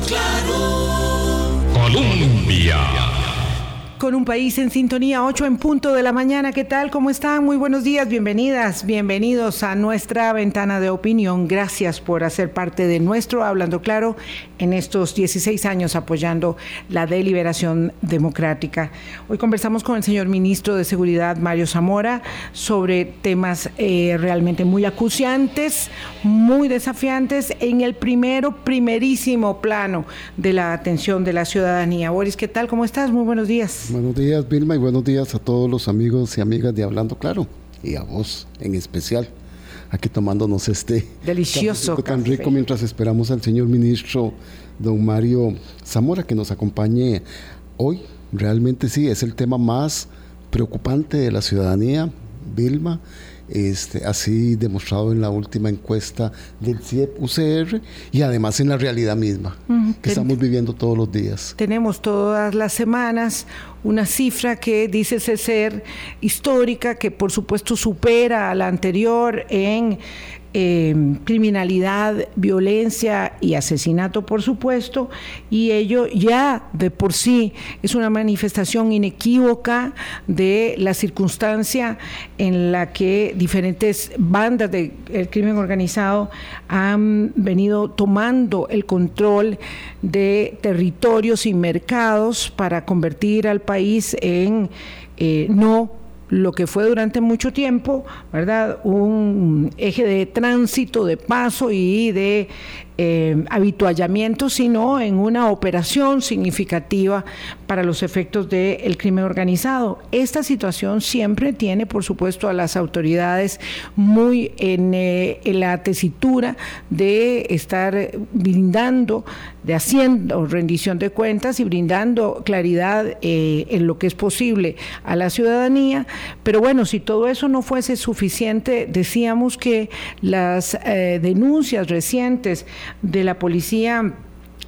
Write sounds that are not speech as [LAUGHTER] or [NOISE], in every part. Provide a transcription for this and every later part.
Claro. Colombia. Con un país en sintonía, 8 en punto de la mañana. ¿Qué tal? ¿Cómo están? Muy buenos días, bienvenidas, bienvenidos a nuestra ventana de opinión. Gracias por hacer parte de nuestro Hablando Claro en estos 16 años apoyando la deliberación democrática. Hoy conversamos con el señor ministro de Seguridad, Mario Zamora, sobre temas eh, realmente muy acuciantes, muy desafiantes en el primero, primerísimo plano de la atención de la ciudadanía. Boris, ¿qué tal? ¿Cómo estás? Muy buenos días. Buenos días, Vilma, y buenos días a todos los amigos y amigas de Hablando Claro, y a vos en especial, aquí tomándonos este delicioso tan rico mientras esperamos al señor ministro don Mario Zamora que nos acompañe hoy. Realmente sí, es el tema más preocupante de la ciudadanía, Vilma este, así demostrado en la última encuesta del CIEP UCR y además en la realidad misma que estamos viviendo todos los días. Tenemos todas las semanas una cifra que dice ser histórica, que por supuesto supera a la anterior en Em, criminalidad, violencia y asesinato, por supuesto, y ello ya de por sí es una manifestación inequívoca de la circunstancia en la que diferentes bandas del crimen organizado han venido tomando el control de territorios y mercados para convertir al país en eh, no lo que fue durante mucho tiempo, ¿verdad? Un eje de tránsito, de paso y de eh, habituallamiento, sino en una operación significativa para los efectos del crimen organizado. Esta situación siempre tiene, por supuesto, a las autoridades muy en, eh, la tesitura de estar brindando, de haciendo rendición de cuentas y brindando claridad eh, en lo que es posible a la ciudadanía. Pero bueno, si todo eso no fuese suficiente, decíamos que las denuncias recientes de la policía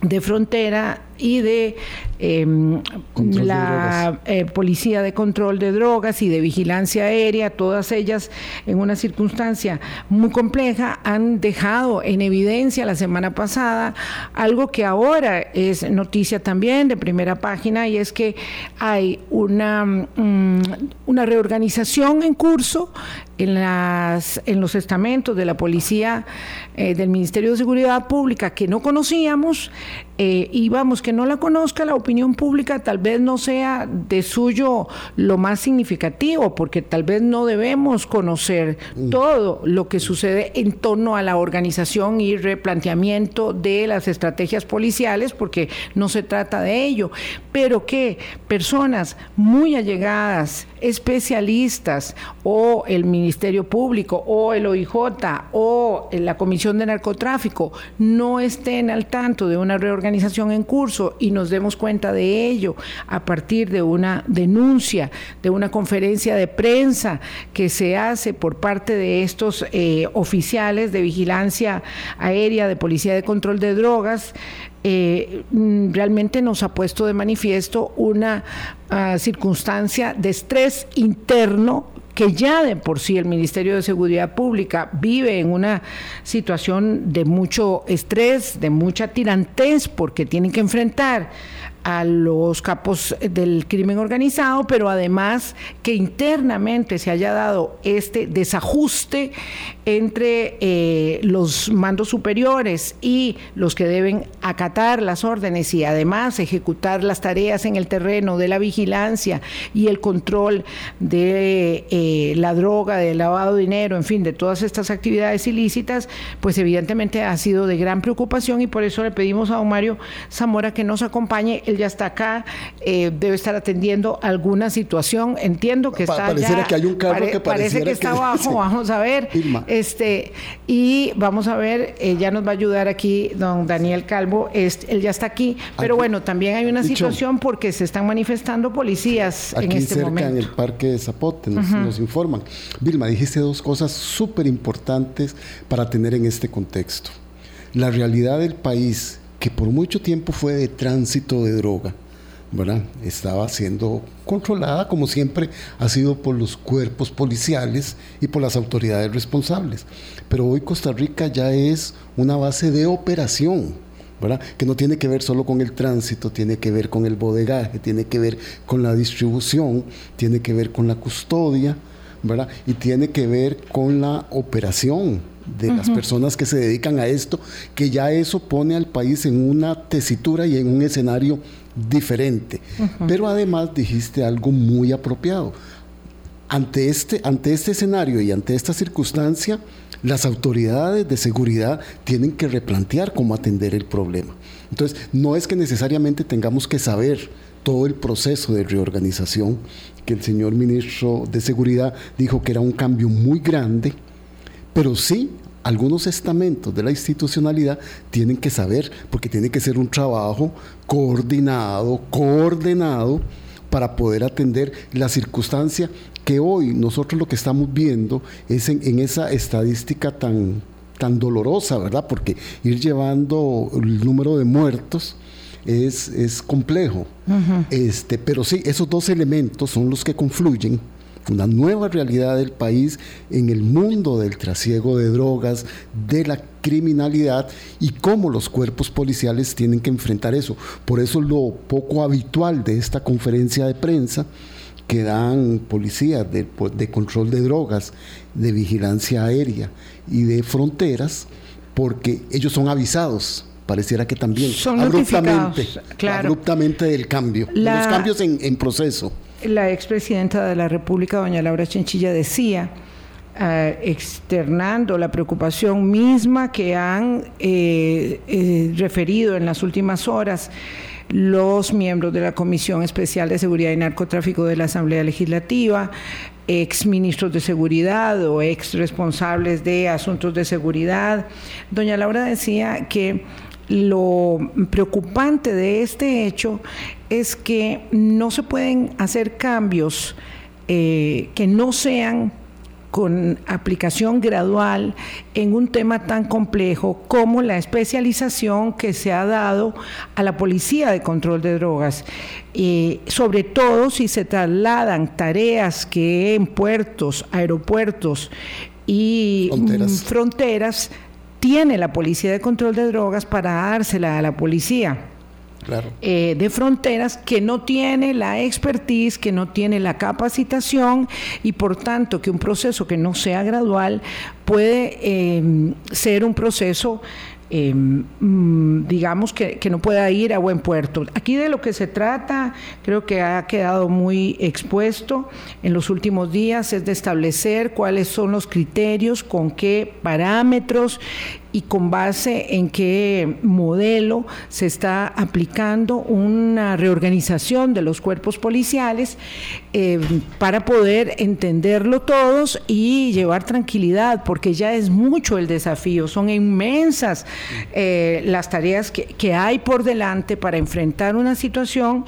de frontera y de em, la eh, Policía de Control de Drogas y de Vigilancia Aérea, todas ellas en una circunstancia muy compleja, han dejado en evidencia la semana pasada algo que ahora es noticia también de primera página y es que hay una, mm, una reorganización en curso en, las, en los estamentos de la Policía eh, del Ministerio de Seguridad Pública que no conocíamos eh, y vamos, que no la conozca la opinión pública tal vez no sea de suyo lo más significativo, porque tal vez no debemos conocer mm. todo lo que sucede en torno a la organización y replanteamiento de las estrategias policiales, porque no se trata de ello, pero que personas muy allegadas, especialistas o el Ministerio Público o el OIJ o la Comisión de Narcotráfico no estén al tanto de una reorganización en curso y nos demos cuenta de ello a partir de una denuncia, de una conferencia de prensa que se hace por parte de estos eh, oficiales de vigilancia aérea, de policía de control de drogas, eh, mm, realmente nos ha puesto de manifiesto una ah, circunstancia de estrés interno que ya de por sí el Ministerio de Seguridad Pública vive en una situación de mucho estrés, de mucha tirantez, porque tienen que enfrentar a los capos del crimen organizado, pero además que internamente se haya dado este desajuste entre eh, los mandos superiores y los que deben acatar las órdenes y además ejecutar las tareas en el terreno de la vigilancia y el control de eh, la droga, del lavado de dinero, en fin, de todas estas actividades ilícitas, pues evidentemente ha sido de gran preocupación y por eso le pedimos a don Mario Zamora que nos acompañe. Él ya está acá, eh, debe estar atendiendo alguna situación. Entiendo que está pareciera que hay un carro que parece que está [LAUGHS] abajo, vamos a ver. Este, y vamos a ver, eh, ya nos va a ayudar aquí don Daniel Calvo, este, él ya está aquí, pero bueno, también hay una situación porque se están manifestando policías en este cerca, momento. en el parque de Zapote, nos, nos informan. Vilma, dijiste dos cosas súper importantes para tener en este contexto. La realidad del país, que por mucho tiempo fue de tránsito de droga, ¿verdad? Estaba siendo controlada, como siempre ha sido por los cuerpos policiales y por las autoridades responsables. Pero hoy Costa Rica ya es una base de operación, ¿verdad? Que no tiene que ver solo con el tránsito, tiene que ver con el bodegaje, tiene que ver con la distribución, tiene que ver con la custodia, ¿verdad? Y tiene que ver con la operación de las personas que se dedican a esto, que ya eso pone al país en una tesitura y en un escenario diferente. Pero además dijiste algo muy apropiado. Ante este, ante este escenario y ante esta circunstancia, las autoridades de seguridad tienen que replantear cómo atender el problema. Entonces, no es que necesariamente tengamos que saber todo el proceso de reorganización que el señor ministro de Seguridad dijo que era un cambio muy grande, pero sí algunos estamentos de la institucionalidad tienen que saber, porque tiene que ser un trabajo coordinado, coordenado, para poder atender la circunstancia que hoy nosotros lo que estamos viendo es en, esa estadística tan, tan dolorosa, ¿verdad? Porque ir llevando el número de muertos es, es complejo. este, pero sí, esos dos elementos son los que confluyen una nueva realidad del país en el mundo del trasiego de drogas, de la criminalidad y cómo los cuerpos policiales tienen que enfrentar eso. Por eso lo poco habitual de esta conferencia de prensa que dan policías de, control de drogas, de vigilancia aérea y de fronteras, porque ellos son avisados pareciera que también son abruptamente, abruptamente del cambio, los cambios en, en proceso la expresidenta de la República, doña Laura Chinchilla, decía, eh, externando la preocupación misma que han eh, eh, referido en las últimas horas los miembros de la Comisión Especial de Seguridad y Narcotráfico de la Asamblea Legislativa, ex ministros de seguridad o ex responsables de asuntos de seguridad. Doña Laura decía que lo preocupante de este hecho es que no se pueden hacer cambios eh, que no sean con aplicación gradual en un tema tan complejo como la especialización que se ha dado a la policía de control de drogas, y sobre todo si se trasladan tareas que en puertos, aeropuertos y fronteras tiene la Policía de Control de Drogas para dársela a la policía. Eh, de fronteras que no tiene la expertise, que no tiene la capacitación y por tanto que un proceso que no sea gradual puede eh, ser un proceso Em, mm, digamos que, no pueda ir a buen puerto. Aquí de lo que se trata, creo que ha quedado muy expuesto en los últimos días, es de establecer cuáles son los criterios, con qué parámetros y con base en qué modelo se está aplicando una reorganización de los cuerpos policiales eh, para poder entenderlo todos y llevar tranquilidad, porque ya es mucho el desafío, son inmensas eh, las tareas que, que hay por delante para enfrentar una situación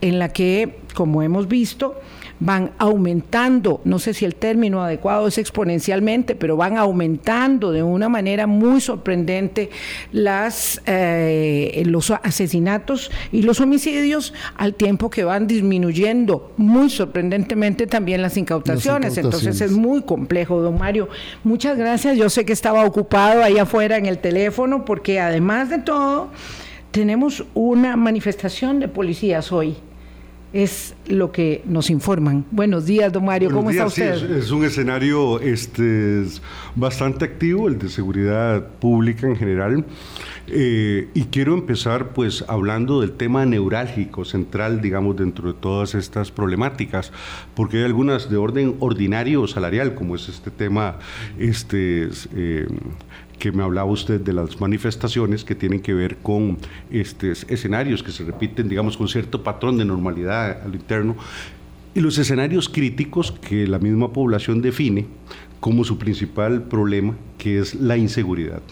en la que, como hemos visto, van aumentando, no sé si el término adecuado es exponencialmente, pero van aumentando de una manera muy sorprendente las, eh, los asesinatos y los homicidios al tiempo que van disminuyendo muy sorprendentemente también las incautaciones. Entonces es muy complejo, don Mario. Muchas gracias. Yo sé que estaba ocupado ahí afuera en el teléfono porque además de todo tenemos una manifestación de policías hoy es lo que nos informan. Buenos días, don Mario, ¿cómo está usted? es, un escenario este, bastante activo, el de seguridad pública en general. Eh, y quiero empezar pues hablando del tema neurálgico, central, digamos, dentro de todas estas problemáticas, porque hay algunas de orden ordinario o salarial, como es este tema este, eh, que me hablaba usted de las manifestaciones que tienen que ver con estos escenarios que se repiten, digamos, con cierto patrón de normalidad al interno, y los escenarios críticos que la misma población define como su principal problema, que es la inseguridad.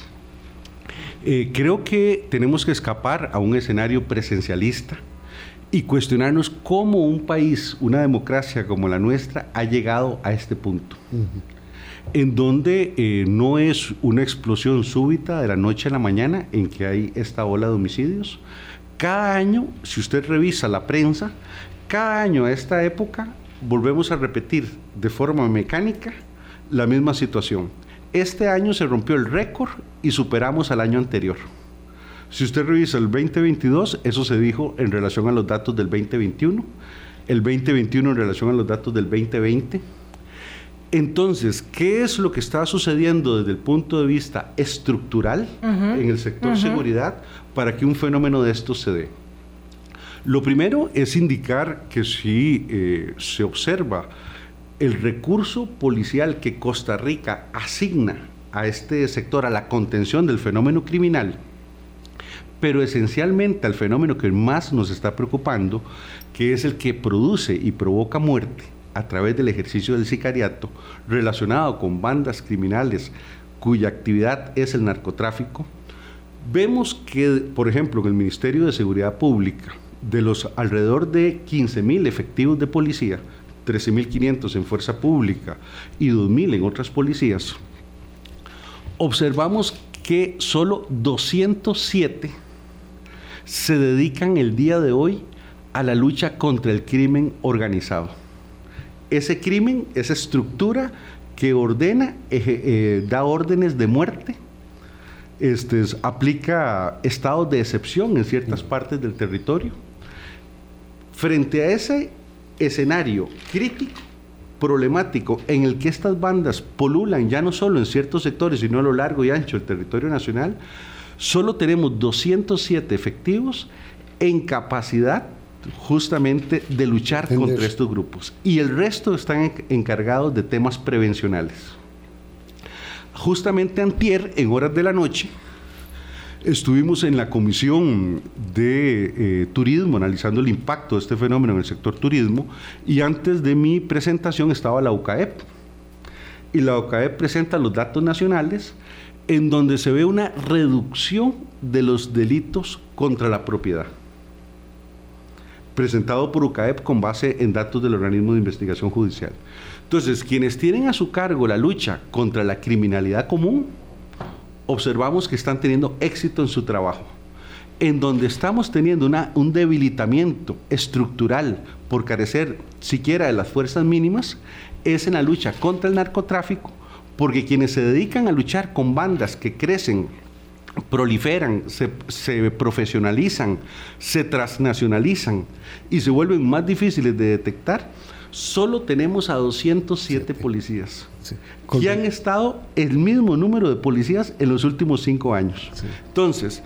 Eh, creo que tenemos que escapar a un escenario presencialista y cuestionarnos cómo un país, una democracia como la nuestra, ha llegado a este punto en donde eh, no es una explosión súbita de la noche a la mañana en que hay esta ola de homicidios. Cada año, si usted revisa la prensa, cada año a esta época volvemos a repetir de forma mecánica la misma situación. Este año se rompió el récord y superamos al año anterior. Si usted revisa el 2022, eso se dijo en relación a los datos del 2021, el 2021 en relación a los datos del 2020. Entonces, ¿qué es lo que está sucediendo desde el punto de vista estructural en el sector seguridad para que un fenómeno de esto se dé? Lo primero es indicar que si eh, se observa el recurso policial que Costa Rica asigna a este sector, a la contención del fenómeno criminal, pero esencialmente al fenómeno que más nos está preocupando, que es el que produce y provoca muerte a través del ejercicio del sicariato relacionado con bandas criminales cuya actividad es el narcotráfico, vemos que, por ejemplo, en el Ministerio de Seguridad Pública, de los alrededor de 15.000 efectivos de policía, 13.500 en fuerza pública y 2.000 en otras policías, observamos que solo 207 se dedican el día de hoy a la lucha contra el crimen organizado. Ese crimen, esa estructura que ordena, eh, da órdenes de muerte, este, aplica estados de excepción en ciertas partes del territorio. Frente a ese escenario crítico, problemático, en el que estas bandas polulan ya no solo en ciertos sectores, sino a lo largo y ancho del territorio nacional, solo tenemos 207 efectivos en capacidad justamente de luchar contra estos grupos. Y el resto están encargados de temas prevencionales. Justamente antier, en horas de la noche, Estuvimos en la comisión de eh, turismo analizando el impacto de este fenómeno en el sector turismo y antes de mi presentación estaba la UCAEP. Y la UCAEP presenta los datos nacionales en donde se ve una reducción de los delitos contra la propiedad. Presentado por UCAEP con base en datos del organismo de investigación judicial. Entonces, quienes tienen a su cargo la lucha contra la criminalidad común, observamos que están teniendo éxito en su trabajo. En donde estamos teniendo una, un debilitamiento estructural por carecer siquiera de las fuerzas mínimas, es en la lucha contra el narcotráfico, porque quienes se dedican a luchar con bandas que crecen, proliferan, se, se, profesionalizan, se transnacionalizan y se vuelven más difíciles de detectar, solo tenemos a 207 policías. que han estado el mismo número de policías en los últimos cinco años. Entonces,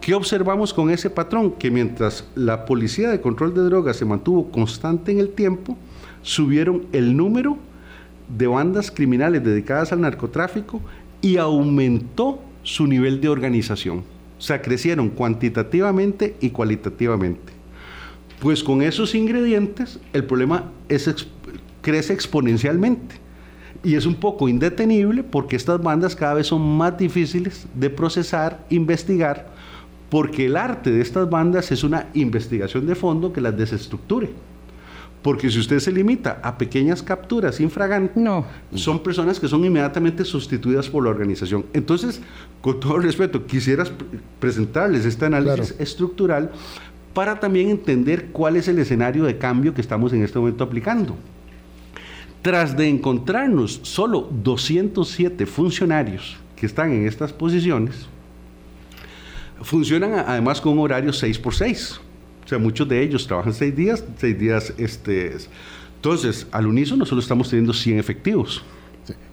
¿qué observamos con ese patrón? Que mientras la policía de control de drogas se mantuvo constante en el tiempo, subieron el número de bandas criminales dedicadas al narcotráfico y aumentó su nivel de organización. O sea, crecieron cuantitativamente y cualitativamente. Pues con esos ingredientes el problema crece exponencialmente. Y es un poco indetenible porque estas bandas cada vez son más difíciles de procesar, investigar, porque el arte de estas bandas es una investigación de fondo que las desestructure. Porque si usted se limita a pequeñas capturas infragantes, no. son personas que son inmediatamente sustituidas por la organización. Entonces, con todo respeto, quisieras presentarles este análisis estructural para también entender cuál es el escenario de cambio que estamos en este momento aplicando. Tras de encontrarnos solo 207 funcionarios que están en estas posiciones, funcionan además con un horario 6 por 6. O sea, muchos de ellos trabajan 6 días, 6 días. Este, entonces, al unísono solo estamos teniendo 100 efectivos.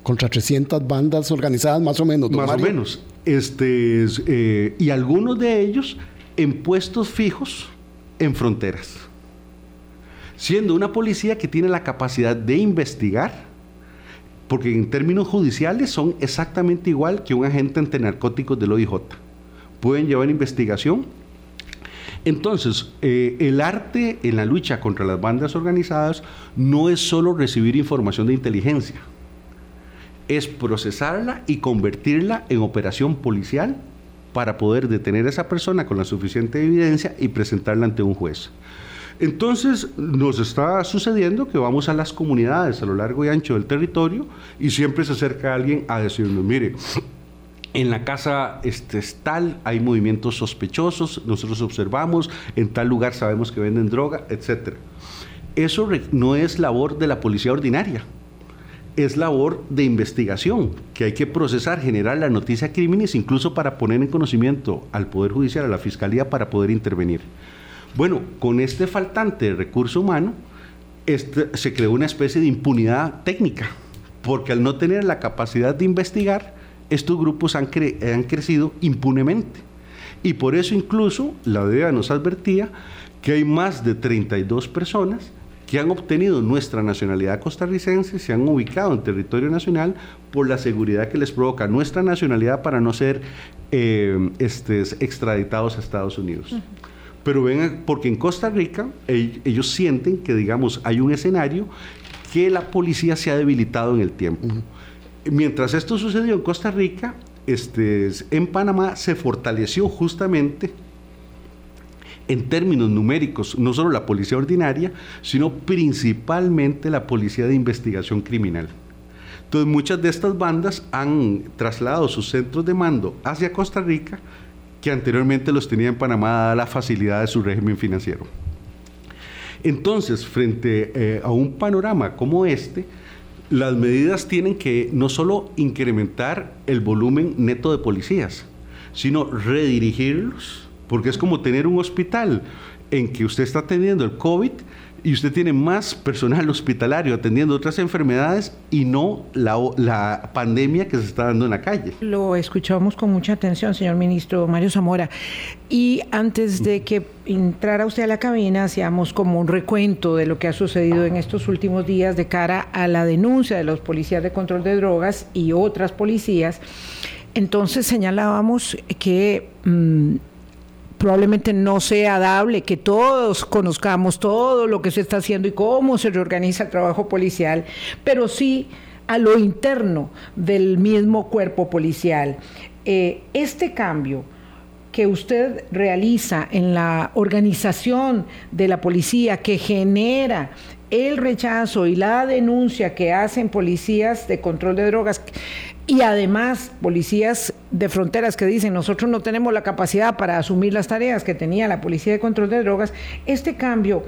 Contra 300 bandas organizadas más o menos. Más o menos. Este, eh, y algunos de ellos en puestos fijos en fronteras, siendo una policía que tiene la capacidad de investigar, porque en términos judiciales son exactamente igual que un agente ante narcóticos del OIJ. Pueden llevar investigación. Entonces, eh, el arte en la lucha contra las bandas organizadas no es solo recibir información de inteligencia, es procesarla y convertirla en operación policial para poder detener a esa persona con la suficiente evidencia y presentarla ante un juez. Entonces nos está sucediendo que vamos a las comunidades a lo largo y ancho del territorio y siempre se acerca alguien a decirnos, mire, en la casa este, tal hay movimientos sospechosos, nosotros observamos, en tal lugar sabemos que venden droga, etc. Eso no es labor de la policía ordinaria. es labor de investigación, que hay que procesar, generar la noticia crímenes, incluso para poner en conocimiento al Poder Judicial, a la Fiscalía, para poder intervenir. Bueno, con este faltante de recurso humano, este, se creó una especie de impunidad técnica, porque al no tener la capacidad de investigar, estos grupos han, han crecido impunemente. Y por eso incluso la DEA nos advertía que hay más de 32 personas que han obtenido nuestra nacionalidad costarricense se han ubicado en territorio nacional por la seguridad que les provoca nuestra nacionalidad para no ser eh, este, extraditados a Estados Unidos. Pero ven, porque en Costa Rica ellos sienten que, digamos, hay un escenario que la policía se ha debilitado en el tiempo. Mientras esto sucedió en Costa Rica, este, en Panamá se fortaleció justamente en términos numéricos, no solo la policía ordinaria, sino principalmente la policía de investigación criminal. Entonces muchas de estas bandas han trasladado sus centros de mando hacia Costa Rica, que anteriormente los tenía en Panamá, dada la facilidad de su régimen financiero. Entonces, frente eh, a un panorama como este, las medidas tienen que no solo incrementar el volumen neto de policías, sino redirigirlos porque es como tener un hospital en que usted está atendiendo el COVID y usted tiene más personal hospitalario atendiendo otras enfermedades y no la, pandemia que se está dando en la calle. Lo escuchamos con mucha atención, señor ministro Mario Zamora. Y antes de que entrara usted a la cabina, hacíamos como un recuento de lo que ha sucedido en estos últimos días de cara a la denuncia de los policías de control de drogas y otras policías. Entonces señalábamos que... Mm, probablemente no sea dable que todos conozcamos todo lo que se está haciendo y cómo se reorganiza el trabajo policial, pero sí a lo interno del mismo cuerpo policial. Eh, este cambio que usted realiza en la organización de la policía que genera el rechazo y la denuncia que hacen policías de control de drogas y además policías de fronteras que dicen nosotros no tenemos la capacidad para asumir las tareas que tenía la policía de control de drogas, este cambio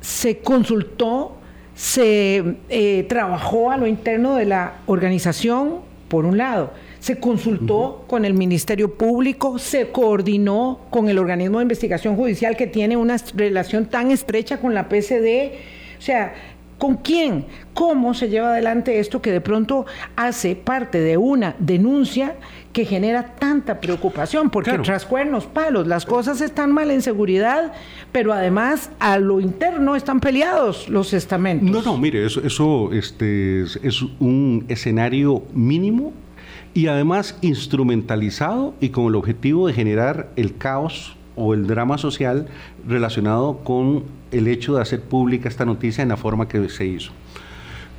se consultó, se eh, trabajó a lo interno de la organización, por un lado, se consultó con el Ministerio Público, se coordinó con el organismo de investigación judicial que tiene una relación tan estrecha con la PCD, o sea, ¿Con quién? ¿Cómo se lleva adelante esto que de pronto hace parte de una denuncia que genera tanta preocupación? Porque tras cuernos, palos, las cosas están mal en seguridad, pero además a lo interno están peleados los estamentos. No, no, mire, eso, eso este, es un escenario mínimo y además instrumentalizado y con el objetivo de generar el caos o el drama social relacionado con el hecho de hacer pública esta noticia en la forma que se hizo.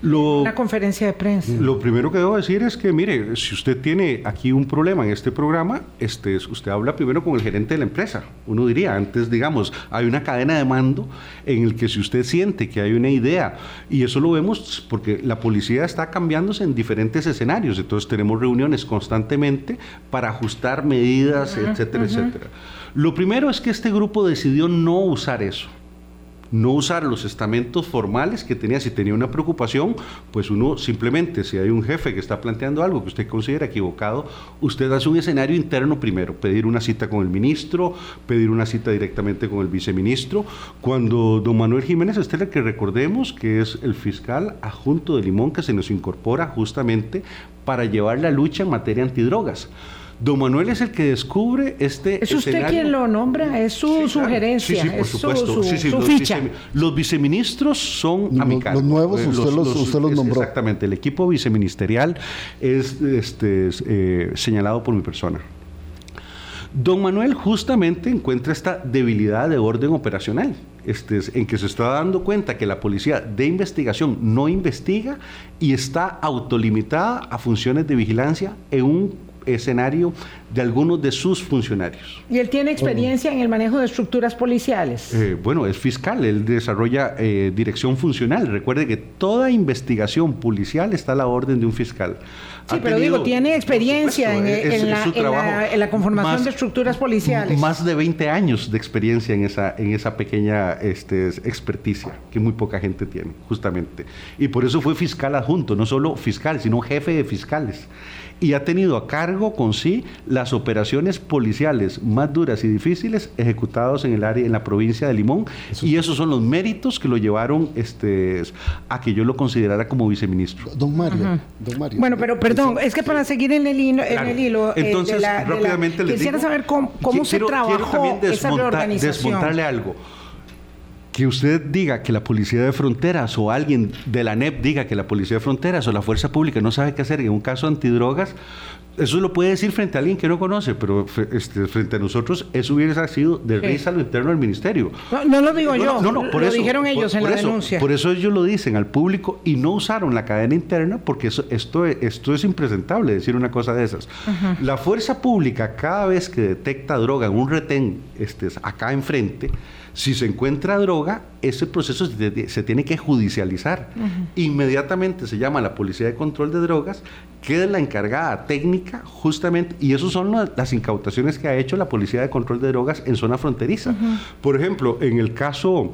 Lo, Una conferencia de prensa. Lo primero que debo decir es que, mire, si usted tiene aquí un problema en este programa, este, usted habla primero con el gerente de la empresa. Uno diría, antes, digamos, hay una cadena de mando en el que si usted siente que hay una idea, y eso lo vemos porque la policía está cambiándose en diferentes escenarios, entonces tenemos reuniones constantemente para ajustar medidas, etcétera, etcétera. Lo primero es que este grupo decidió no usar eso no usar los estamentos formales que tenía. Si tenía una preocupación, pues uno simplemente, si hay un jefe que está planteando algo que usted considera equivocado, usted hace un escenario interno primero, pedir una cita con el ministro, pedir una cita directamente con el viceministro. Cuando don Manuel Jiménez Estela, que recordemos que es el fiscal adjunto de Limón que se nos incorpora justamente para llevar la lucha en materia antidrogas. Don Manuel es el que descubre este ¿Es usted quien lo nombra? ¿Es su sugerencia? Sí, sí, por supuesto. Su, los, ficha. los viceministros son a Los nuevos usted, los, usted los, nombró. Exactamente. El equipo viceministerial es este, eh, señalado por mi persona. Don Manuel justamente encuentra esta debilidad de orden operacional, este, en que se está dando cuenta que la policía de investigación no investiga y está autolimitada a funciones de vigilancia en un escenario de algunos de sus funcionarios. ¿Y él tiene experiencia en el manejo de estructuras policiales? Eh, bueno, es fiscal, él desarrolla eh, dirección funcional. Recuerde que toda investigación policial está a la orden de un fiscal. Sí, pero digo, tiene experiencia en, la, conformación de estructuras policiales. Más de 20 años de experiencia en esa, en esa pequeña este, experticia que muy poca gente tiene, justamente. Y por eso fue fiscal adjunto, no solo fiscal, sino jefe de fiscales y ha tenido a cargo con sí las operaciones policiales más duras y difíciles ejecutadas en el área, en la provincia de Limón. y esos son los méritos que lo llevaron este, a que yo lo considerara como viceministro. Don Mario, don Mario. Bueno, pero perdón, es que para seguir en el hilo, en el hilo eh, Entonces, rápidamente les quisiera saber cómo, cómo se trabajó esa reorganización. Desmontarle algo que usted diga que la Policía de Fronteras o alguien de la NEP diga que la Policía de Fronteras o la Fuerza Pública no sabe qué hacer en un caso antidrogas, eso lo puede decir frente a alguien que no conoce, pero este, frente a nosotros eso hubiera sido de risa a lo interno del ministerio. No, lo digo yo, no, no, por lo dijeron ellos en la denuncia. Por eso ellos lo dicen al público y no usaron la cadena interna porque eso, esto, esto es impresentable decir una cosa de esas. La fuerza pública cada vez que detecta droga en un retén este, acá enfrente, si se encuentra droga, ese proceso se, tiene que judicializar. Inmediatamente se llama a la Policía de Control de Drogas, queda la encargada técnica justamente, y esas son las incautaciones que ha hecho la Policía de Control de Drogas en zona fronteriza. Por ejemplo, en el caso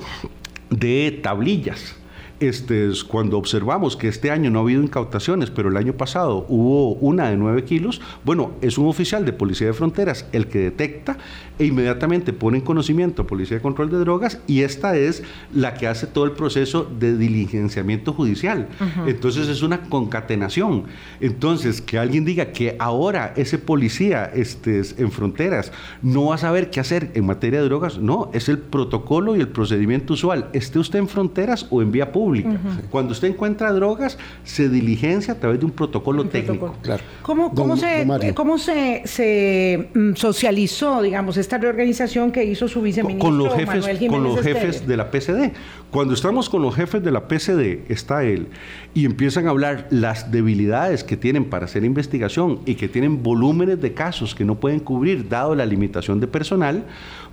de tablillas, este, cuando observamos que este año no ha habido incautaciones, pero el año pasado hubo una de 9 kilos, bueno, es un oficial de Policía de Fronteras el que detecta e inmediatamente pone en conocimiento a Policía de Control de Drogas y esta es la que hace todo el proceso de diligenciamiento judicial. Entonces es una concatenación. Entonces, que alguien diga que ahora ese policía este, en fronteras no va a saber qué hacer en materia de drogas, no, es el protocolo y el procedimiento usual. Esté usted en fronteras o en vía pública. Cuando usted encuentra drogas, se diligencia a través de un protocolo técnico. Claro. ¿Cómo, cómo, se, ¿cómo se, se mm, socializó, digamos, esta reorganización que hizo su viceministro con los jefes, con los jefes de la PCD. Cuando estamos con los jefes de la PCD, está él, y empiezan a hablar las debilidades que tienen para hacer investigación y que tienen volúmenes de casos que no pueden cubrir dado la limitación de personal,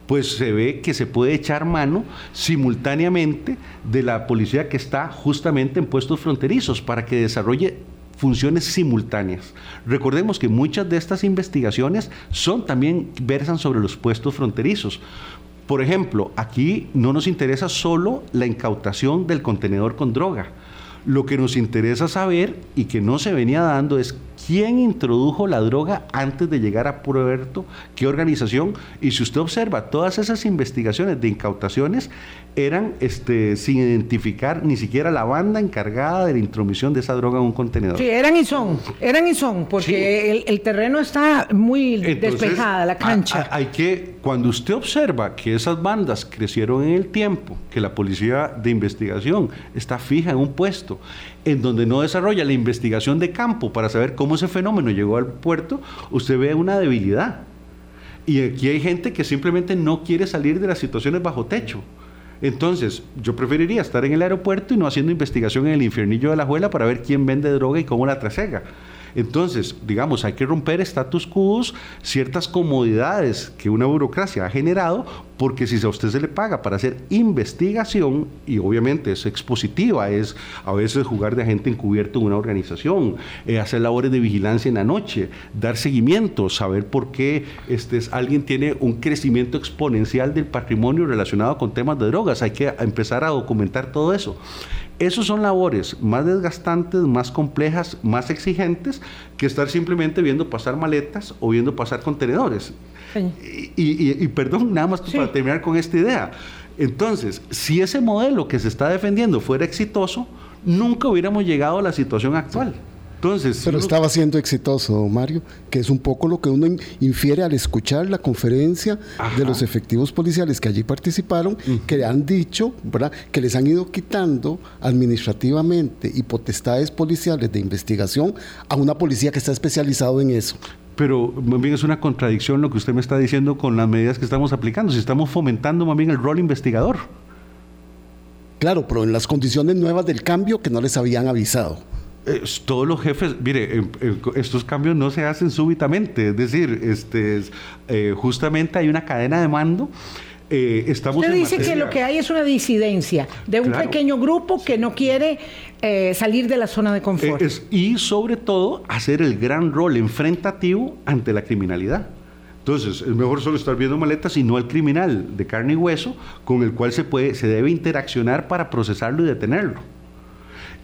pues se ve que se puede echar mano simultáneamente de la policía que está justamente en puestos fronterizos para que desarrolle funciones simultáneas. Recordemos que muchas de estas investigaciones son también versan sobre los puestos fronterizos. Por ejemplo, aquí no nos interesa solo la incautación del contenedor con droga. Lo que nos interesa saber y que no se venía dando es quién introdujo la droga antes de llegar a Puerto, qué organización. Y si usted observa, todas esas investigaciones de incautaciones eran este, sin identificar ni siquiera la banda encargada de la intromisión de esa droga en un contenedor. Sí, eran y son, eran y son, porque el, terreno está muy despejada, la cancha. hay que, cuando usted observa que esas bandas crecieron en el tiempo, que la policía de investigación está fija en un puesto, en donde no desarrolla la investigación de campo para saber cómo ese fenómeno llegó al puerto, usted ve una debilidad. Y aquí hay gente que simplemente no quiere salir de las situaciones bajo techo. Entonces, yo preferiría estar en el aeropuerto y no haciendo investigación en el infiernillo de la juela para ver quién vende droga y cómo la trasega. Entonces, digamos, hay que romper status quo, ciertas comodidades que una burocracia ha generado, porque si a usted se le paga para hacer investigación, y obviamente es expositiva, es a veces jugar de agente encubierto en una organización, eh, hacer labores de vigilancia en la noche, dar seguimiento, saber por qué este, alguien tiene un crecimiento exponencial del patrimonio relacionado con temas de drogas, hay que empezar a documentar todo eso. Esos son labores más desgastantes, más complejas, más exigentes que estar simplemente viendo pasar maletas o viendo pasar contenedores. Y, perdón, nada más para terminar con esta idea. Entonces, si ese modelo que se está defendiendo fuera exitoso, nunca hubiéramos llegado a la situación actual. Pero estaba siendo exitoso, Mario, que es un poco lo que uno infiere al escuchar la conferencia de los efectivos policiales que allí participaron, que han dicho, ¿verdad?, que les han ido quitando administrativamente y potestades policiales de investigación a una policía que está especializado en eso. Pero más bien es una contradicción lo que usted me está diciendo con las medidas que estamos aplicando. Si estamos fomentando más bien el rol investigador. Claro, pero en las condiciones nuevas del cambio que no les habían avisado. Todos los jefes, mire, estos cambios no se hacen súbitamente, es decir, este, eh, justamente hay una cadena de mando. Eh, estamos Usted dice que lo que hay es una disidencia de un pequeño grupo que no quiere eh, salir de la zona de confort. y sobre todo hacer el gran rol enfrentativo ante la criminalidad. Entonces, es mejor solo estar viendo maletas y no al criminal de carne y hueso con el cual se, puede, se debe interaccionar para procesarlo y detenerlo.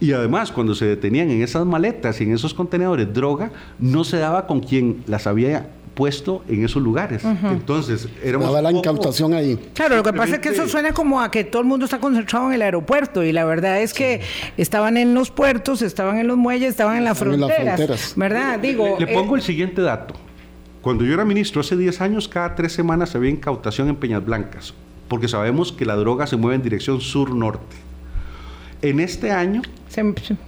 Y además, cuando se detenían en esas maletas y en esos contenedores droga, no se daba con quien las había puesto en esos lugares. Entonces, éramos. Daba la incautación ahí. Claro, lo que pasa es que eso suena como a que todo el mundo está concentrado en el aeropuerto y la verdad es que estaban en los puertos, estaban en los muelles, estaban en las fronteras. ¿Verdad? Digo. Le, pongo eh, el siguiente dato. Cuando yo era ministro hace 10 años, cada tres semanas había incautación en Peñas Blancas, porque sabemos que la droga se mueve en dirección sur-norte. En este año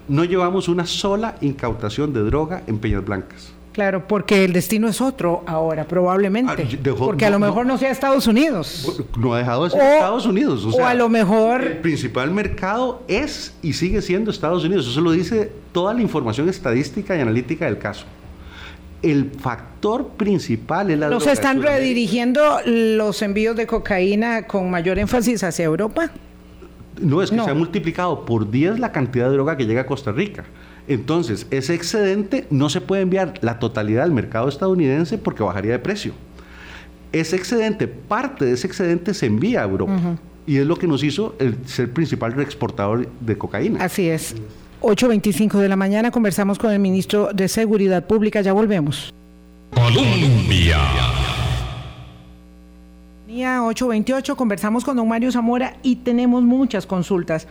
no llevamos una sola incautación de droga en Peñas Blancas. Claro, porque el destino es otro ahora, probablemente. Ah, porque a lo mejor no, sea Estados Unidos. No ha dejado de ser Estados Unidos. O, a lo mejor. El principal mercado es y sigue siendo Estados Unidos. Eso lo dice toda la información estadística y analítica del caso. El factor principal es la ¿Nos están redirigiendo los envíos de cocaína con mayor énfasis hacia Europa? No, es que se ha multiplicado por 10 la cantidad de droga que llega a Costa Rica. Entonces, ese excedente no se puede enviar la totalidad al mercado estadounidense porque bajaría de precio. Ese excedente, parte de ese excedente se envía a Europa. Y es lo que nos hizo el ser principal exportador de cocaína. Así es. 8.25 de la mañana conversamos con el ministro de Seguridad Pública. Ya volvemos. Colombia. 828, conversamos con don Mario Zamora y tenemos muchas consultas.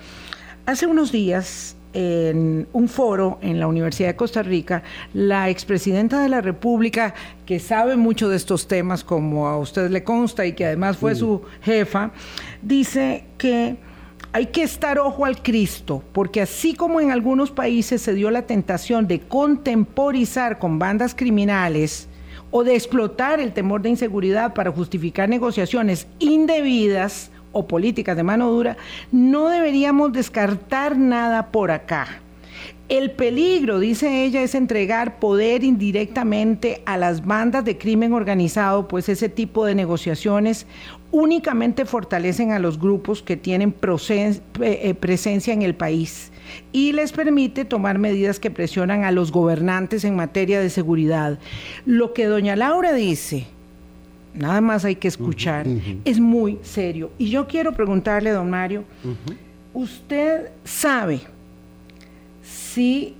Hace unos días, en un foro en la Universidad de Costa Rica, la expresidenta de la República, que sabe mucho de estos temas, como a usted le consta y que además fue su jefa, dice que hay que estar ojo al Cristo, porque así como en algunos países se dio la tentación de contemporizar con bandas criminales, o de explotar el temor de inseguridad para justificar negociaciones indebidas o políticas de mano dura, no deberíamos descartar nada por acá. El peligro, dice ella, es entregar poder indirectamente a las bandas de crimen organizado, pues ese tipo de negociaciones únicamente fortalecen a los grupos que tienen eh, presencia en el país y les permite tomar medidas que presionan a los gobernantes en materia de seguridad. Lo que doña Laura dice, nada más hay que escuchar, es muy serio. Y yo quiero preguntarle, don Mario, ¿usted sabe si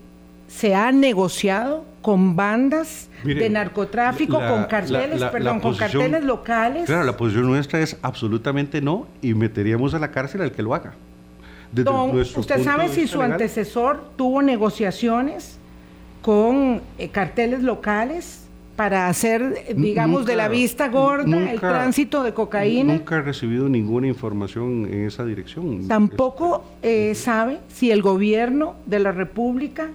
se ha negociado con bandas de narcotráfico, con carteles, perdón, con carteles locales? Claro, la posición nuestra es absolutamente no y meteríamos a la cárcel al que lo haga. ¿Usted sabe si su antecesor tuvo negociaciones con eh, carteles locales para hacer, digamos, de la vista gorda el tránsito de cocaína? Nunca he recibido ninguna información en esa dirección. Tampoco eh, sabe si el gobierno de la República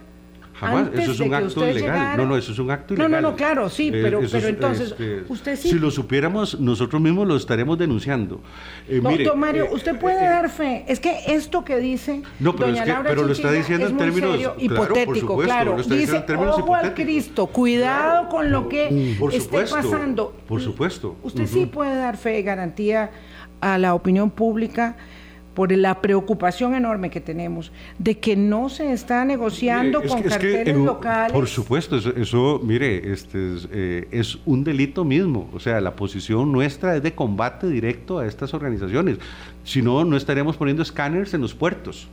Jamás, eso es un acto ilegal. no, no, eso es un acto ilegal. No, no, no, claro, sí, eh, pero, pero entonces, este, usted sí. Si lo supiéramos, nosotros mismos lo estaremos denunciando. Eh, Doctor Mario, eh, usted puede dar fe. Es que esto que dice. No, pero, doña pero lo está diciendo en términos. hipotético, claro. dice, ojo al Cristo, cuidado con lo que esté pasando. Por supuesto. Usted sí puede dar fe y garantía a la opinión pública por la preocupación enorme que tenemos de que no se está negociando con carteles locales. Por supuesto, eso, mire, este eh, es, un delito mismo. O sea, la posición nuestra es de combate directo a estas organizaciones. Si no, no estaríamos poniendo escáneres en los puertos.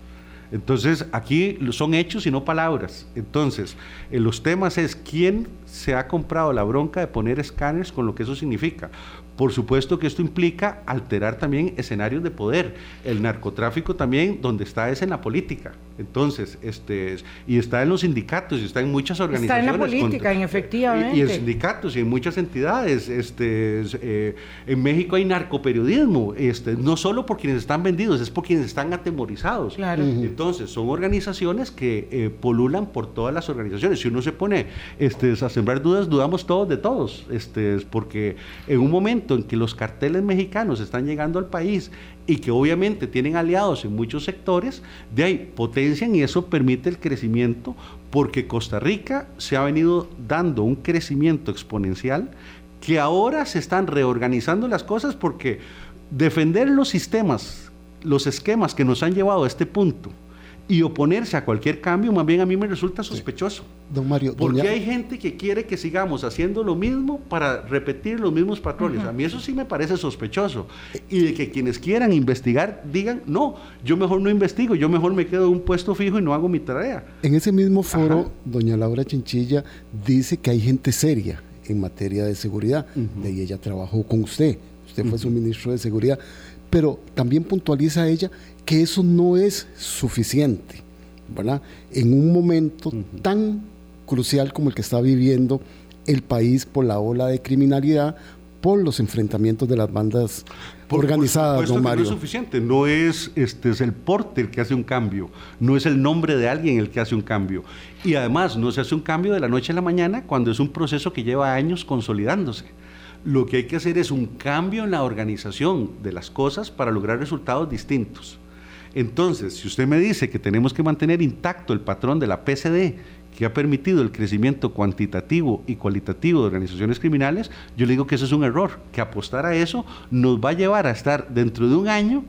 Entonces, aquí son hechos y no palabras. Entonces, en eh, los temas es quién se ha comprado la bronca de poner escáneres con lo que eso significa. Por supuesto que esto implica alterar también escenarios de poder. El narcotráfico también, donde está, es en la política. Entonces, este, y está en los sindicatos, y está en muchas organizaciones. Está en la política, en efectivamente. Y, en sindicatos y en muchas entidades. Este, eh, en México hay narcoperiodismo, este, no solo por quienes están vendidos, es por quienes están atemorizados. Claro. Entonces, son organizaciones que eh, polulan por todas las organizaciones. Si uno se pone este, a sembrar dudas, dudamos todos de todos. Este, porque en un momento en que los carteles mexicanos están llegando al país y que obviamente tienen aliados en muchos sectores, de ahí potencian y eso permite el crecimiento porque Costa Rica se ha venido dando un crecimiento exponencial que ahora se están reorganizando las cosas porque defender los sistemas, los esquemas que nos han llevado a este punto, y oponerse a cualquier cambio, más bien a mí me resulta sospechoso. Don Mario, porque hay gente que quiere que sigamos haciendo lo mismo para repetir los mismos patrones. A mí eso sí me parece sospechoso. Y de que quienes quieran investigar digan, no, yo mejor no investigo, yo mejor me quedo en un puesto fijo y no hago mi tarea. En ese mismo foro, doña Laura Chinchilla dice que hay gente seria en materia de seguridad. De ahí ella trabajó con usted. Usted fue su ministro de Seguridad pero también puntualiza ella que eso no es suficiente, ¿verdad? En un momento tan crucial como el que está viviendo el país por la ola de criminalidad, por los enfrentamientos de las bandas organizadas, don Mario. no es suficiente, no es, este, es el porte el que hace un cambio, no es el nombre de alguien el que hace un cambio. Y además no se hace un cambio de la noche a la mañana cuando es un proceso que lleva años consolidándose. Lo que hay que hacer es un cambio en la organización de las cosas para lograr resultados distintos. Entonces, si usted me dice que tenemos que mantener intacto el patrón de la PCD, que ha permitido el crecimiento cuantitativo y cualitativo de organizaciones criminales, yo le digo que eso es un error, que apostar a eso nos va a llevar a estar dentro de un año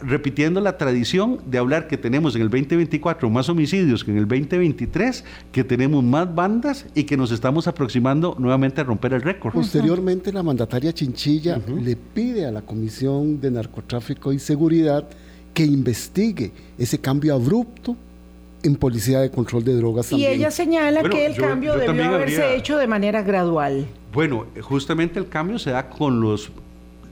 repitiendo la tradición de hablar que tenemos en el 2024 más homicidios que en el 2023, que tenemos más bandas y que nos estamos aproximando nuevamente a romper el récord. Posteriormente, la mandataria Chinchilla le pide a la Comisión de Narcotráfico y Seguridad que investigue ese cambio abrupto en policía de control de drogas. Y ella señala que el cambio debió haberse hecho de manera gradual. Bueno, justamente el cambio se da con los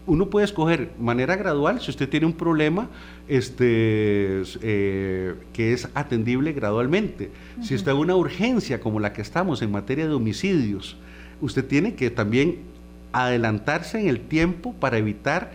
uno puede escoger manera gradual si usted tiene un problema este, eh, que es atendible gradualmente. Si está en una urgencia como la que estamos en materia de homicidios, usted tiene que también adelantarse en el tiempo para evitar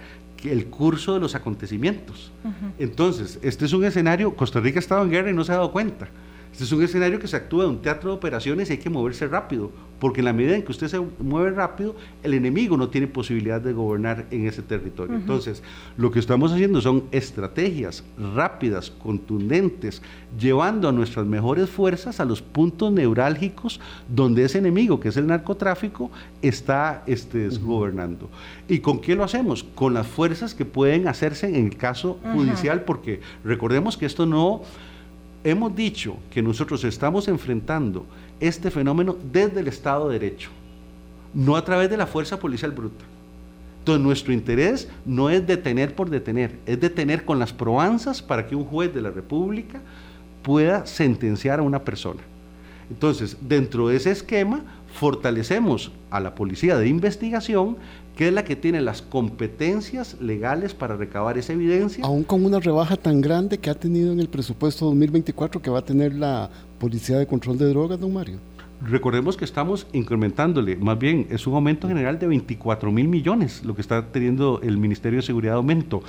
el curso de los acontecimientos. Entonces, este es un escenario, Costa Rica ha estado en guerra y no se ha dado cuenta. Este es un escenario que se actúa en un teatro de operaciones y hay que moverse rápido, porque en la medida en que usted se mueve rápido, el enemigo no tiene posibilidad de gobernar en ese territorio. Entonces, lo que estamos haciendo son estrategias rápidas, contundentes, llevando a nuestras mejores fuerzas a los puntos neurálgicos donde ese enemigo, que es el narcotráfico, está este, gobernando. ¿Y con qué lo hacemos? Con las fuerzas que pueden hacerse en el caso judicial, porque recordemos que esto no hemos dicho que nosotros estamos enfrentando este fenómeno desde el Estado de Derecho, no a través de la fuerza policial bruta. Entonces nuestro interés no es detener por detener, es detener con las probanzas para que un juez de la República pueda sentenciar a una persona. Entonces, dentro de ese esquema, fortalecemos a la policía de investigación, que es la que tiene las competencias legales para recabar esa evidencia. Aún con una rebaja tan grande que ha tenido en el presupuesto 2024 que va a tener la Policía de Control de Drogas, don Mario. Recordemos que estamos incrementándole, más bien es un aumento general de 24 mil millones, lo que está teniendo el Ministerio de Seguridad de aumento.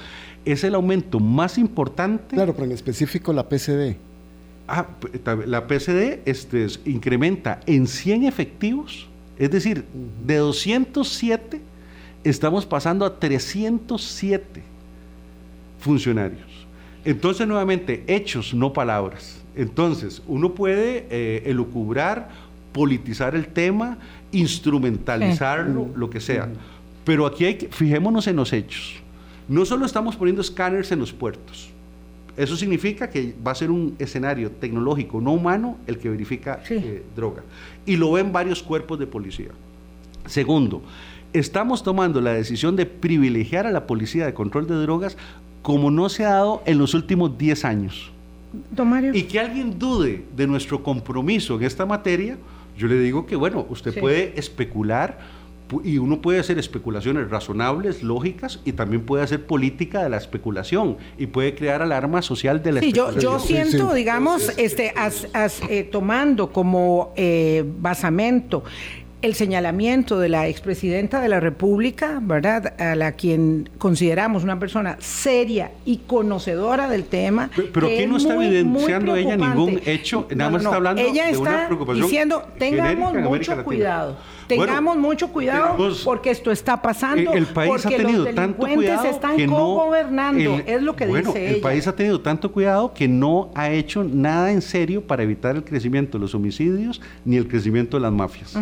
Es el aumento más importante. Claro, pero en específico la PCD. Ah, la PCD este, incrementa en 100 efectivos, es decir, de 207 estamos pasando a 307 funcionarios. Entonces, nuevamente, hechos, no palabras. Entonces, uno puede eh, elucubrar, politizar el tema, instrumentalizarlo, lo que sea. Pero aquí hay que, fijémonos en los hechos. No solo estamos poniendo escáneres en los puertos, eso significa que va a ser un escenario tecnológico no humano el que verifica eh, droga. Y lo ven varios cuerpos de policía. Segundo, estamos tomando la decisión de privilegiar a la policía de control de drogas como no se ha dado en los últimos 10 años. Y que alguien dude de nuestro compromiso en esta materia, yo le digo que, bueno, usted puede especular y uno puede hacer especulaciones razonables, lógicas, y también puede hacer política de la especulación y puede crear alarma social de la sí, Yo, yo siento, digamos, este, as, eh, tomando como eh, basamento el señalamiento de la expresidenta de la República, ¿verdad? A la quien consideramos una persona seria y conocedora del tema. Pero, aquí no está evidenciando ella ningún hecho, nada más está hablando ella de una preocupación. Diciendo, tengamos mucho cuidado. Tengamos mucho cuidado porque esto está pasando. El país ha tenido tanto cuidado están que no, gobernando, es lo que bueno, dice el país ha tenido tanto cuidado que no ha hecho nada en serio para evitar el crecimiento de los homicidios ni el crecimiento de las mafias.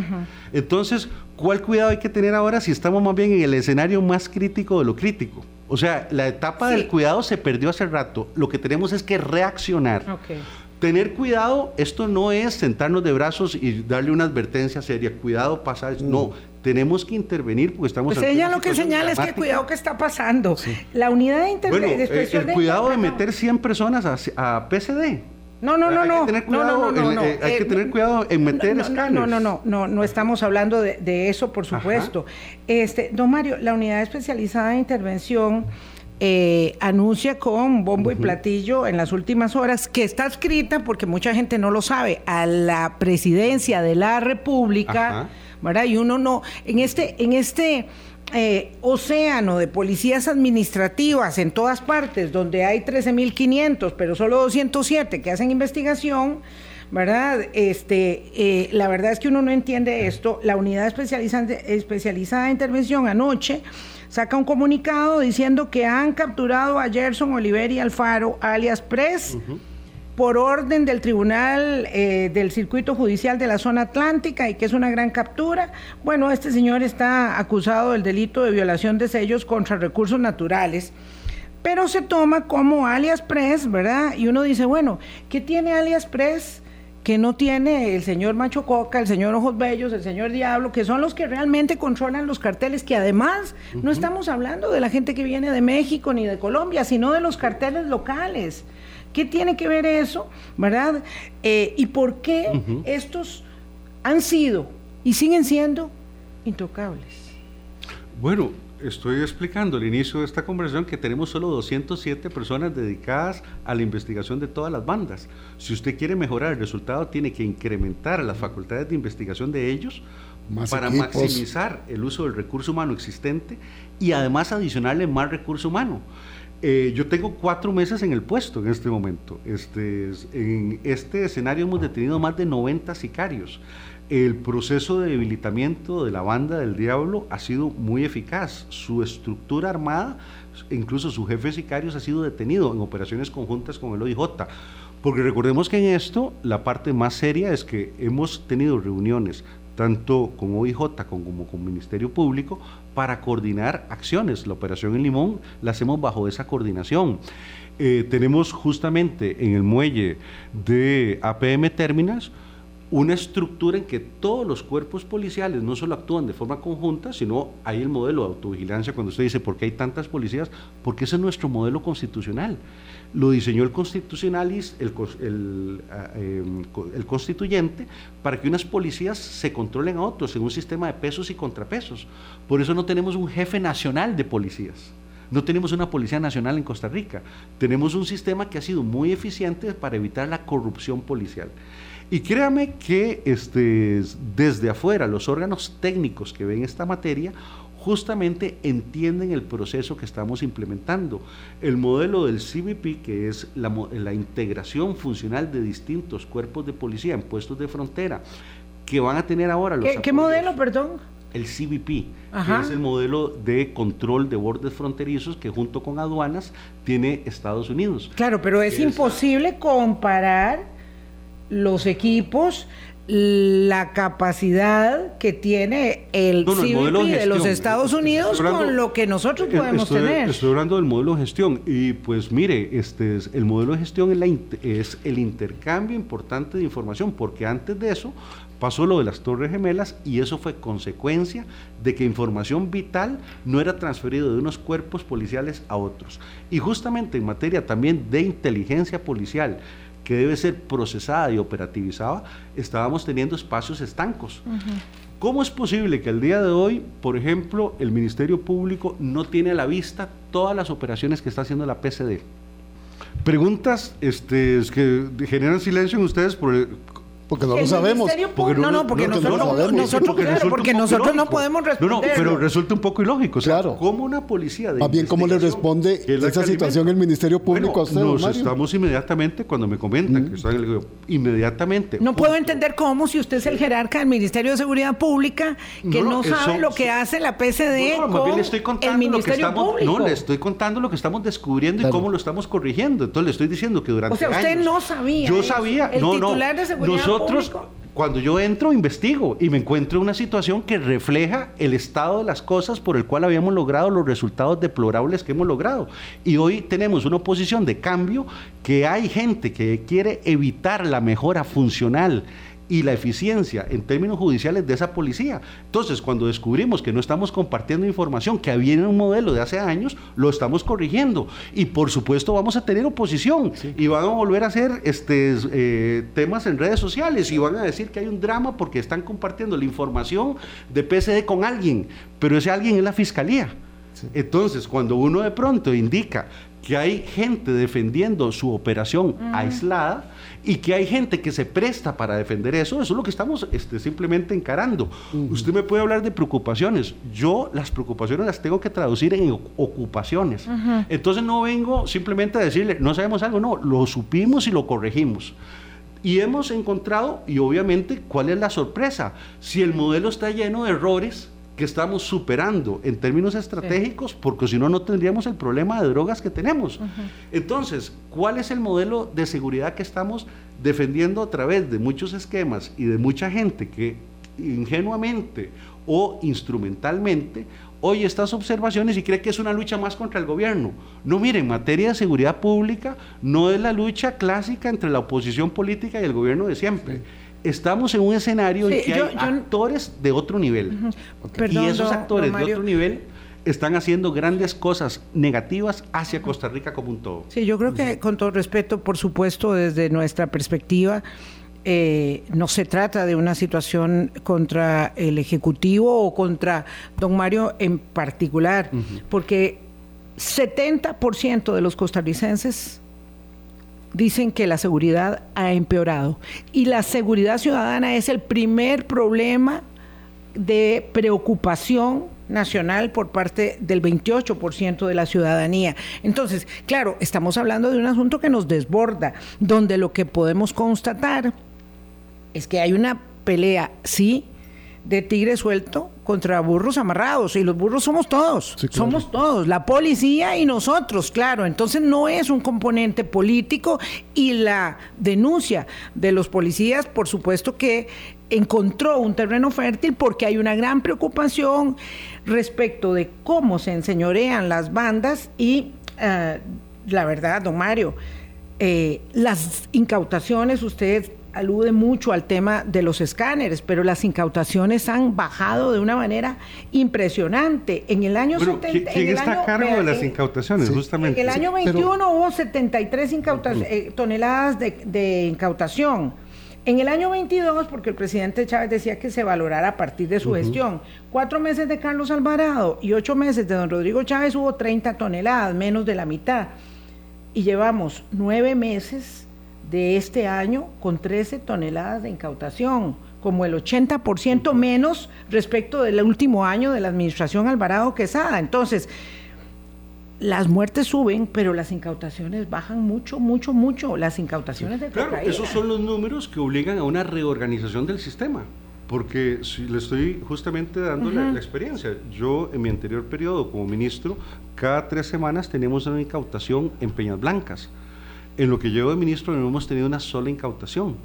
Entonces, ¿cuál cuidado hay que tener ahora si estamos más bien en el escenario más crítico de lo crítico? O sea, la etapa del cuidado se perdió hace rato. Lo que tenemos es que reaccionar. Tener cuidado, esto no es sentarnos de brazos y darle una advertencia seria, cuidado, pasa, no, tenemos que intervenir porque estamos... Pues ella lo que señala es que cuidado que está pasando. La unidad de intervención... Bueno, eh, el cuidado de meter 100 personas a, a PCD. No, no, no, hay no. Que tener cuidado, no, no, hay que tener cuidado en meter no, escáneres. No, no, no, no, no, estamos hablando de, eso, por supuesto. Este, don Mario, la unidad especializada de intervención eh, anuncia con bombo y platillo en las últimas horas que está escrita, porque mucha gente no lo sabe, a la presidencia de la República, ¿verdad? Y uno no, en este, en este eh, océano de policías administrativas en todas partes, donde hay 13.500, pero solo 207 que hacen investigación, ¿verdad? Este, eh, la verdad es que uno no entiende esto. La unidad especializada, especializada de intervención anoche saca un comunicado diciendo que han capturado a Gerson Oliveri Alfaro, alias Press, por orden del Tribunal eh, del Circuito Judicial de la Zona Atlántica y que es una gran captura. Bueno, este señor está acusado del delito de violación de sellos contra recursos naturales pero se toma como alias Press, ¿verdad? Y uno dice, bueno, ¿qué tiene alias Press? Que no tiene el señor Macho Coca, el señor Ojos Bellos, el señor Diablo, que son los que realmente controlan los carteles, que además no estamos hablando de la gente que viene de México ni de Colombia, sino de los carteles locales. ¿Qué tiene que ver eso, verdad? Eh, ¿Y por qué estos han sido y siguen siendo intocables? Bueno, estoy explicando al inicio de esta conversación que tenemos solo 207 personas dedicadas a la investigación de todas las bandas. Si usted quiere mejorar el resultado, tiene que incrementar las facultades de investigación de ellos para maximizar el uso del recurso humano existente y además adicionarle más recurso humano. Eh, yo tengo cuatro meses en el puesto en este momento. Este, en este escenario hemos detenido más de 90 sicarios el proceso de debilitamiento de la banda del diablo ha sido muy eficaz. Su estructura armada, incluso su jefe sicarios, ha sido detenido en operaciones conjuntas con el OIJ. Porque recordemos que en esto la parte más seria es que hemos tenido reuniones tanto con OIJ como con Ministerio Público para coordinar acciones. La operación en Limón la hacemos bajo esa coordinación. Eh, tenemos justamente en el muelle de APM Terminas una estructura en que todos los cuerpos policiales no solo actúan de forma conjunta, sino hay el modelo de autovigilancia cuando usted dice, ¿por qué hay tantas policías? Porque ese es nuestro modelo constitucional. Lo diseñó el constitucionalis, el, ah, em, el constituyente, para que unas policías se controlen a otros en un sistema de pesos y contrapesos. Por eso no tenemos un jefe nacional de policías. No tenemos una Policía Nacional en Costa Rica. Tenemos un sistema que ha sido muy eficiente para evitar la corrupción policial. Y créame que este, desde afuera los órganos técnicos que ven esta materia justamente entienden el proceso que estamos implementando. El modelo del CBP, que es la, integración funcional de distintos cuerpos de policía en puestos de frontera, que van a tener ahora los... ¿Qué, modelo, perdón? El CBP, que es el modelo de control de bordes fronterizos que junto con aduanas tiene Estados Unidos. Claro, pero es imposible comparar los equipos, la capacidad que tiene el CBP de, los Estados Unidos con lo que nosotros eh, podemos tener. Estoy hablando del modelo de gestión y pues mire, este es, el modelo de gestión es, la, es el intercambio importante de información porque antes de eso pasó lo de las Torres Gemelas y eso fue consecuencia de que información vital no era transferida de unos cuerpos policiales a otros. Y justamente en materia también de inteligencia policial, que debe ser procesada y operativizada, estábamos teniendo espacios estancos. ¿Cómo es posible que al día de hoy, por ejemplo, el Ministerio Público no tiene a la vista todas las operaciones que está haciendo la PCD? Preguntas este, que generan silencio en ustedes por Porque no lo sabemos. Ministerio Porque no, no- no, porque no, nosotros, no no, sabemos. nosotros, Porque claro, porque nosotros no podemos No, responder. no, pero resulta un poco ilógico. O sea, Claro. ¿cómo una policía de Más bien, ¿cómo le responde esa situación el Ministerio Público Bueno, a usted, Nos Mario? estamos inmediatamente, cuando me comentan que están en el inmediatamente. No puedo Punto. entender cómo, si usted es el jerarca del Ministerio de Seguridad Pública, que No, no, no, sabe eso- lo que hace la PCD No, no, más con bien le estoy contando el lo que Ministerio estamos, Público. no, le estoy contando lo que estamos descubriendo Claro. y cómo lo estamos corrigiendo. Entonces le estoy diciendo que durante O sea, usted años- no sabía Yo sabía, El no, no. titular de Seguridad Nosotros cuando yo entro investigo y me encuentro una situación que refleja el estado de las cosas por el cual habíamos logrado los resultados deplorables que hemos logrado. Y hoy tenemos una oposición de cambio que hay gente que quiere evitar la mejora funcional y la eficiencia en términos judiciales de esa policía. Entonces, cuando descubrimos que no estamos compartiendo información, que había un modelo de hace años, lo estamos corrigiendo. Y por supuesto vamos a tener oposición y van a volver a hacer este, eh, temas en redes sociales y van a decir que hay un drama porque están compartiendo la información de PCD con alguien, pero ese alguien es la fiscalía. Entonces, cuando uno de pronto indica que hay gente defendiendo su operación aislada y que hay gente que se presta para defender eso, eso es lo que estamos este, simplemente encarando. Usted me puede hablar de preocupaciones. Yo las preocupaciones las tengo que traducir en oc- ocupaciones. Entonces no vengo simplemente a decirle, no sabemos algo, no, lo supimos y lo corregimos. Y hemos encontrado, y obviamente, ¿cuál es la sorpresa? Si el modelo está lleno de errores que estamos superando en términos estratégicos, porque si no, no tendríamos el problema de drogas que tenemos. Entonces, ¿cuál es el modelo de seguridad que estamos defendiendo a través de muchos esquemas y de mucha gente que ingenuamente o instrumentalmente oye estas observaciones y cree que es una lucha más contra el gobierno. No, mire, en materia de seguridad pública no es la lucha clásica entre la oposición política y el gobierno de siempre. Estamos en un escenario en Sí, que yo- hay yo- actores de otro nivel. Perdón, y esos actores de otro nivel están haciendo grandes cosas negativas hacia Costa Rica como un todo. Sí, yo creo que con todo respeto, por supuesto, desde nuestra perspectiva, eh, no se trata de una situación contra el Ejecutivo o contra don Mario en particular, porque 70% de los costarricenses dicen que la seguridad ha empeorado y la seguridad ciudadana es el primer problema de preocupación nacional por parte del 28% de la ciudadanía. Entonces, claro, estamos hablando de un asunto que nos desborda, donde lo que podemos constatar es que hay una pelea, sí, de tigre suelto contra burros amarrados. Y los burros somos todos. Sí, claro. Somos todos. La policía y nosotros, claro. Entonces no es un componente político y la denuncia de los policías, por supuesto que encontró un terreno fértil porque hay una gran preocupación respecto de cómo se enseñorean las bandas y eh, la verdad, don Mario, eh, las incautaciones, usted alude mucho al tema de los escáneres, pero las incautaciones han bajado de una manera impresionante. En el año Bueno, 70 ¿quién en el está año- a cargo vea, de las en- incautaciones, Sí. justamente? en el año pero- 21 hubo 73 incauta- eh, toneladas de, de incautación. En el año 22, porque el presidente Chávez decía que se valorara a partir de su gestión, cuatro meses de Carlos Alvarado y ocho meses de don Rodrigo Chávez hubo 30 toneladas, menos de la mitad. Y llevamos nueve meses de este año con 13 toneladas de incautación, como el 80% menos respecto del último año de la administración Alvarado Quesada. Entonces, las muertes suben, pero las incautaciones bajan mucho, mucho, mucho. Las incautaciones de Claro, cocaína. esos son los números que obligan a una reorganización del sistema. Porque si le estoy justamente dando la, la experiencia. Yo, en mi anterior periodo como ministro, cada tres semanas teníamos una incautación en Peñas Blancas. En lo que llevo de ministro no hemos tenido una sola incautación.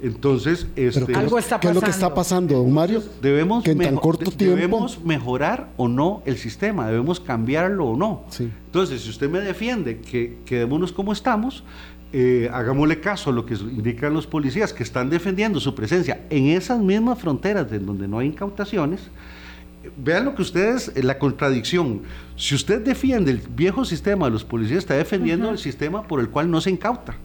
Entonces, este, ¿qué, Algo es- está qué es lo que está pasando, don Mario? debemos, que en tan corto tiempo... debemos mejorar o no el sistema, debemos cambiarlo o no. Sí. Entonces, si usted me defiende que quedémonos como estamos, eh, hagámosle caso a lo que indican los policías que están defendiendo su presencia en esas mismas fronteras en donde no hay incautaciones. Vean lo que ustedes, eh, la contradicción. Si usted defiende el viejo sistema de los policías, está defendiendo el sistema por el cual no se incauta.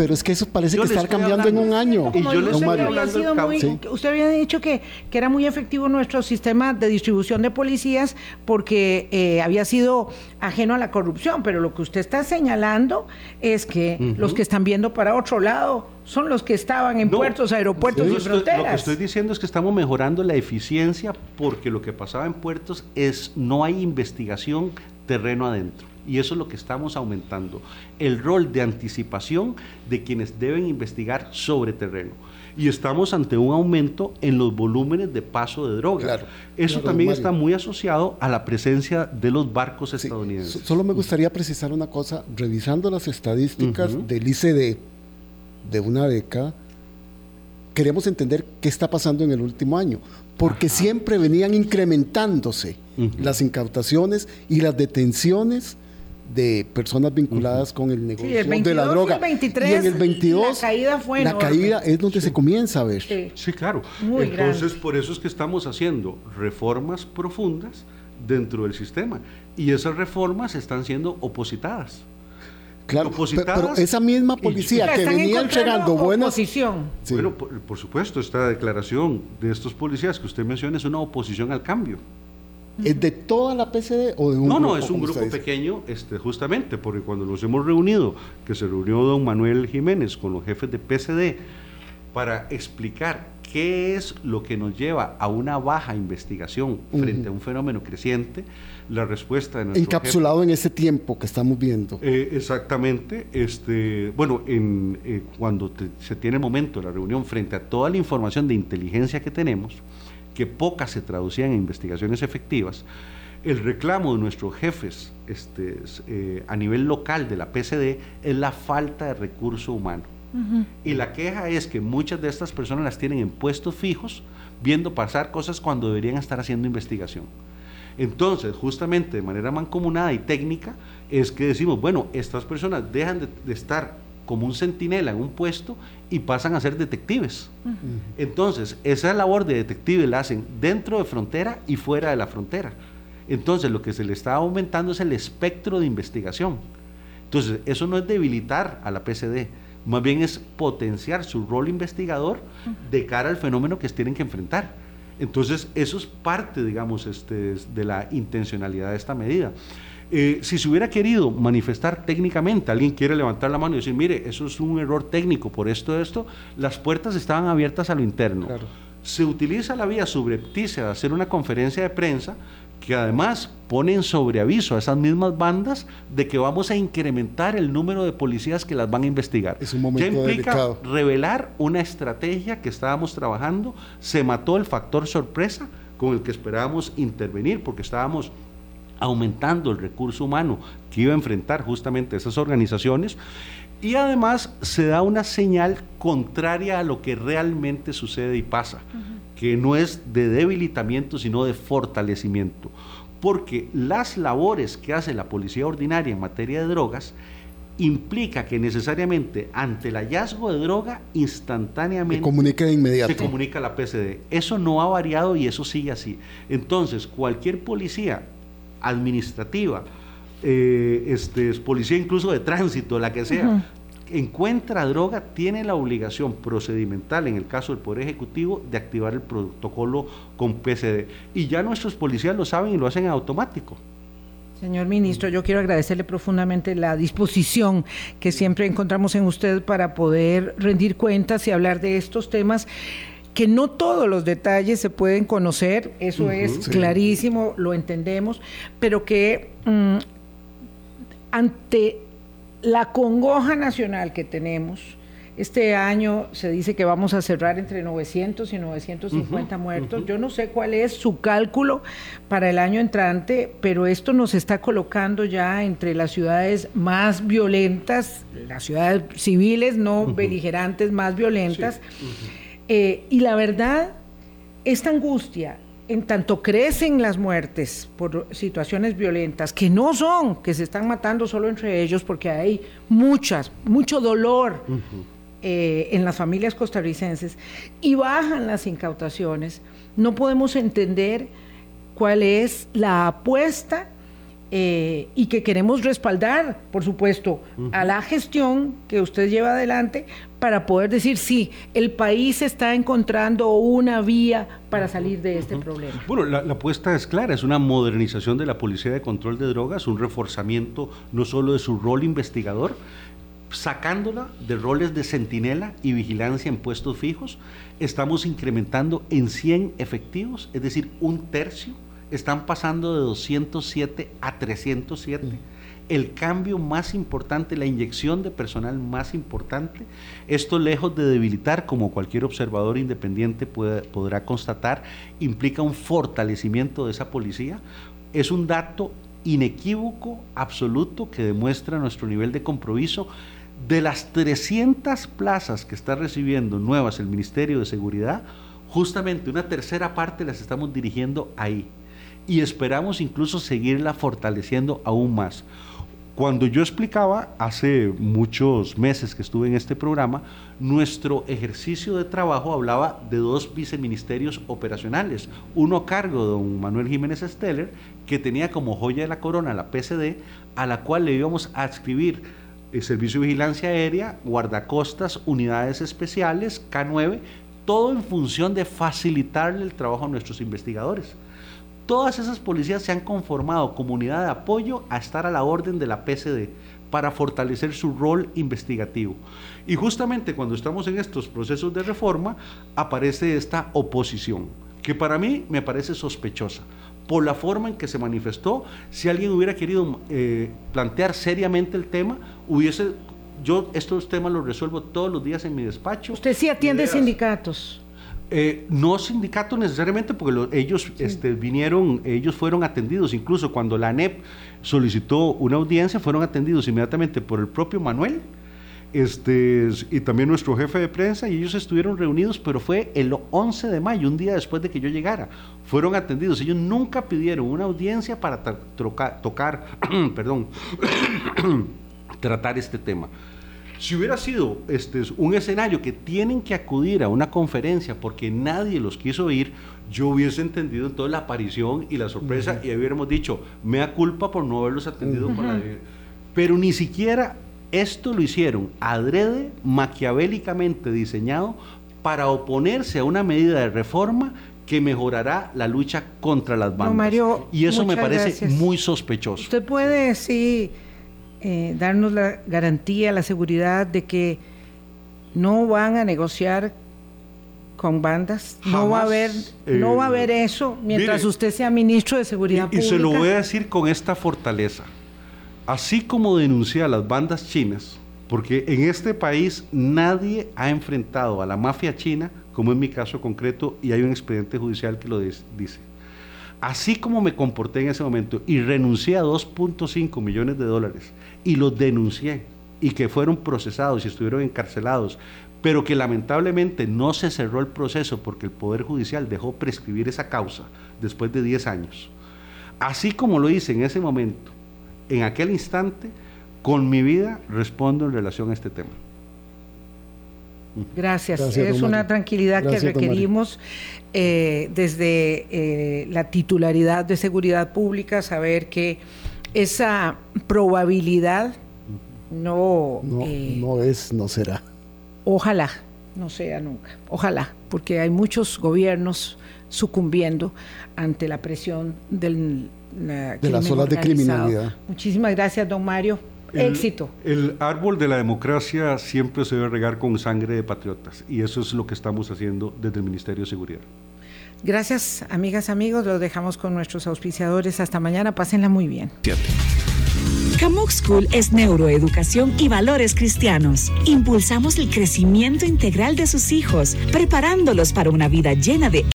Pero es que eso parece que está cambiando en un año. Y yo usted, había sido muy, usted había dicho que, que, era muy efectivo nuestro sistema de distribución de policías porque eh, había sido ajeno a la corrupción, pero lo que usted está señalando es que los que están viendo para otro lado son los que estaban en puertos, aeropuertos y fronteras. Lo que estoy diciendo es que estamos mejorando la eficiencia porque lo que pasaba en puertos es no hay investigación terreno adentro. Y eso es lo que estamos aumentando. El rol de anticipación de quienes deben investigar sobre terreno. Y estamos ante un aumento en los volúmenes de paso de drogas. eso también está muy asociado a la presencia de los barcos estadounidenses. solo me gustaría precisar una cosa. Revisando las estadísticas del ICD de una década, queremos entender qué está pasando en el último año. Porque siempre venían incrementándose las incautaciones y las detenciones de personas vinculadas con el negocio de la droga. y en el 22 la caída fue La caída es donde se comienza a ver. Sí, claro. Entonces, por eso es que estamos haciendo reformas profundas dentro del sistema y esas reformas están siendo opositadas. Claro, pero esa misma policía que venía entregando buena oposición. Bueno, por, supuesto, esta declaración de estos policías que usted menciona es una oposición al cambio. ¿Es de toda la PCD o de un No, no, es un grupo pequeño, este, justamente, porque cuando nos hemos reunido, que se reunió don Manuel Jiménez con los jefes de PCD para explicar qué es lo que nos lleva a una baja investigación frente a un fenómeno creciente, la respuesta de nuestro Encapsulado en ese tiempo que estamos viendo. Eh, exactamente. Este, bueno, en, eh, cuando se tiene el momento de la reunión frente a toda la información de inteligencia que tenemos, que pocas se traducían en investigaciones efectivas, el reclamo de nuestros jefes este, eh, a nivel local de la PCD es la falta de recurso humano. Y la queja es que muchas de estas personas las tienen en puestos fijos, viendo pasar cosas cuando deberían estar haciendo investigación. Entonces, justamente de manera mancomunada y técnica, es que decimos, bueno, estas personas dejan de estar como un centinela en un puesto y pasan a ser detectives. Entonces, esa labor de detective la hacen dentro de frontera y fuera de la frontera. Entonces, lo que se le está aumentando es el espectro de investigación. Entonces, eso no es debilitar a la PCD, más bien es potenciar su rol investigador de cara al fenómeno que tienen que enfrentar. Entonces, eso es parte, digamos, este, de la intencionalidad de esta medida. Eh, si se hubiera querido manifestar técnicamente, alguien quiere levantar la mano y decir, mire, eso es un error técnico por esto, esto, las puertas estaban abiertas a lo interno. Se utiliza la vía subrepticia de hacer una conferencia de prensa que además pone en sobreaviso a esas mismas bandas de que vamos a incrementar el número de policías que las van a investigar. Es un momento ya implica revelar una estrategia que estábamos trabajando, se mató el factor sorpresa con el que esperábamos intervenir porque estábamos aumentando el recurso humano que iba a enfrentar justamente esas organizaciones y además se da una señal contraria a lo que realmente sucede y pasa, que no es de debilitamiento, sino de fortalecimiento, porque las labores que hace la policía ordinaria en materia de drogas implica que necesariamente ante el hallazgo de droga instantáneamente se comunica de inmediato. Se comunica la PCD. Eso no ha variado y eso sigue así. Entonces, cualquier policía administrativa, eh, este, policía incluso de tránsito, la que sea, encuentra droga, tiene la obligación procedimental, en el caso del Poder Ejecutivo, de activar el protocolo con PCD. Y ya nuestros policías lo saben y lo hacen en automático. Señor ministro, yo quiero agradecerle profundamente la disposición que siempre encontramos en usted para poder rendir cuentas y hablar de estos temas que no todos los detalles se pueden conocer, eso es clarísimo, lo entendemos, pero que mm, ante la congoja nacional que tenemos, este año se dice que vamos a cerrar entre 900 y 950 muertos. Yo no sé cuál es su cálculo para el año entrante, pero esto nos está colocando ya entre las ciudades más violentas, las ciudades civiles no beligerantes más violentas. Eh, y la verdad, esta angustia, en tanto crecen las muertes por situaciones violentas, que no son, que se están matando solo entre ellos, porque hay muchas, mucho dolor eh, en las familias costarricenses, y bajan las incautaciones, no podemos entender cuál es la apuesta eh, y que queremos respaldar, por supuesto, a la gestión que usted lleva adelante para poder decir, sí, el país está encontrando una vía para salir de este problema. Bueno, la, la, apuesta es clara, es una modernización de la Policía de Control de Drogas, un reforzamiento no solo de su rol investigador, sacándola de roles de centinela y vigilancia en puestos fijos, estamos incrementando en 100 efectivos, es decir, un tercio están pasando de 207 a 307. El cambio más importante, la inyección de personal más importante, esto lejos de debilitar, como cualquier observador independiente puede, podrá constatar, implica un fortalecimiento de esa policía. Es un dato inequívoco, absoluto, que demuestra nuestro nivel de compromiso. De las 300 plazas que está recibiendo nuevas el Ministerio de Seguridad, justamente una tercera parte las estamos dirigiendo ahí, y esperamos incluso seguirla fortaleciendo aún más. Cuando yo explicaba hace muchos meses que estuve en este programa, nuestro ejercicio de trabajo hablaba de dos viceministerios operacionales, uno cargo de don Manuel Jiménez Steller, que tenía como joya de la corona la PCD, a la cual le íbamos a adscribir el Servicio de Vigilancia Aérea, guardacostas, unidades especiales, K9, todo en función de facilitarle el trabajo a nuestros investigadores. Todas esas policías se han conformado comunidad de apoyo a estar a la orden de la PCD para fortalecer su rol investigativo. Y justamente cuando estamos en estos procesos de reforma, aparece esta oposición, que para mí me parece sospechosa por la forma en que se manifestó. Si alguien hubiera querido eh, plantear seriamente el tema, hubiese... Yo estos temas los resuelvo todos los días en mi despacho. Usted sí atiende Ideas. sindicatos. Eh, no sindicato necesariamente, porque lo, ellos sí. este, vinieron, ellos fueron atendidos, incluso cuando la ANEP solicitó una audiencia, fueron atendidos inmediatamente por el propio Manuel este, y también nuestro jefe de prensa, y ellos estuvieron reunidos, pero fue el 11 de mayo, un día después de que yo llegara. Fueron atendidos. Ellos nunca pidieron una audiencia para tocar, tocar [CLEARS THROAT] perdón, [CLEARS THROAT] tratar este tema. Si hubiera sido este, un escenario que tienen que acudir a una conferencia porque nadie los quiso oír, yo hubiese entendido entonces la aparición y la sorpresa uh -huh. y hubiéramos dicho, me da culpa por no haberlos atendido uh -huh. con la... Pero ni siquiera esto lo hicieron adrede, maquiavélicamente diseñado para oponerse a una medida de reforma que mejorará la lucha contra las bandas. No, Mario, y eso me parece gracias. muy sospechoso. Usted puede, sí eh, darnos la garantía, la seguridad de que no van a negociar con bandas, Jamás, no va a haber, eh, no va a haber eso mientras mire, usted sea ministro de seguridad y, pública. Y se lo voy a decir con esta fortaleza, así como denuncié a las bandas chinas, porque en este país nadie ha enfrentado a la mafia china, como en mi caso concreto, y hay un expediente judicial que lo dice así como me comporté en ese momento y renuncié a 2.5 millones de dólares y los denuncié y que fueron procesados y estuvieron encarcelados, pero que lamentablemente no se cerró el proceso porque el Poder Judicial dejó prescribir esa causa después de 10 años. Así como lo hice en ese momento, en aquel instante, con mi vida respondo en relación a este tema. Gracias. Gracias es una tranquilidad Gracias, que requerimos eh, desde eh, la titularidad de seguridad pública, saber que esa probabilidad no... No, eh, no es, no será. Ojalá, no sea nunca. Ojalá, porque hay muchos gobiernos sucumbiendo ante la presión del, la de las olas de criminalidad. Muchísimas gracias, don Mario. El, Éxito. El árbol de la democracia siempre se debe regar con sangre de patriotas y eso es lo que estamos haciendo desde el Ministerio de Seguridad. Gracias, amigas, amigos. Los dejamos con nuestros auspiciadores. Hasta mañana. Pásenla muy bien. Camuc School es neuroeducación y valores cristianos. Impulsamos el crecimiento integral de sus hijos, preparándolos para una vida llena de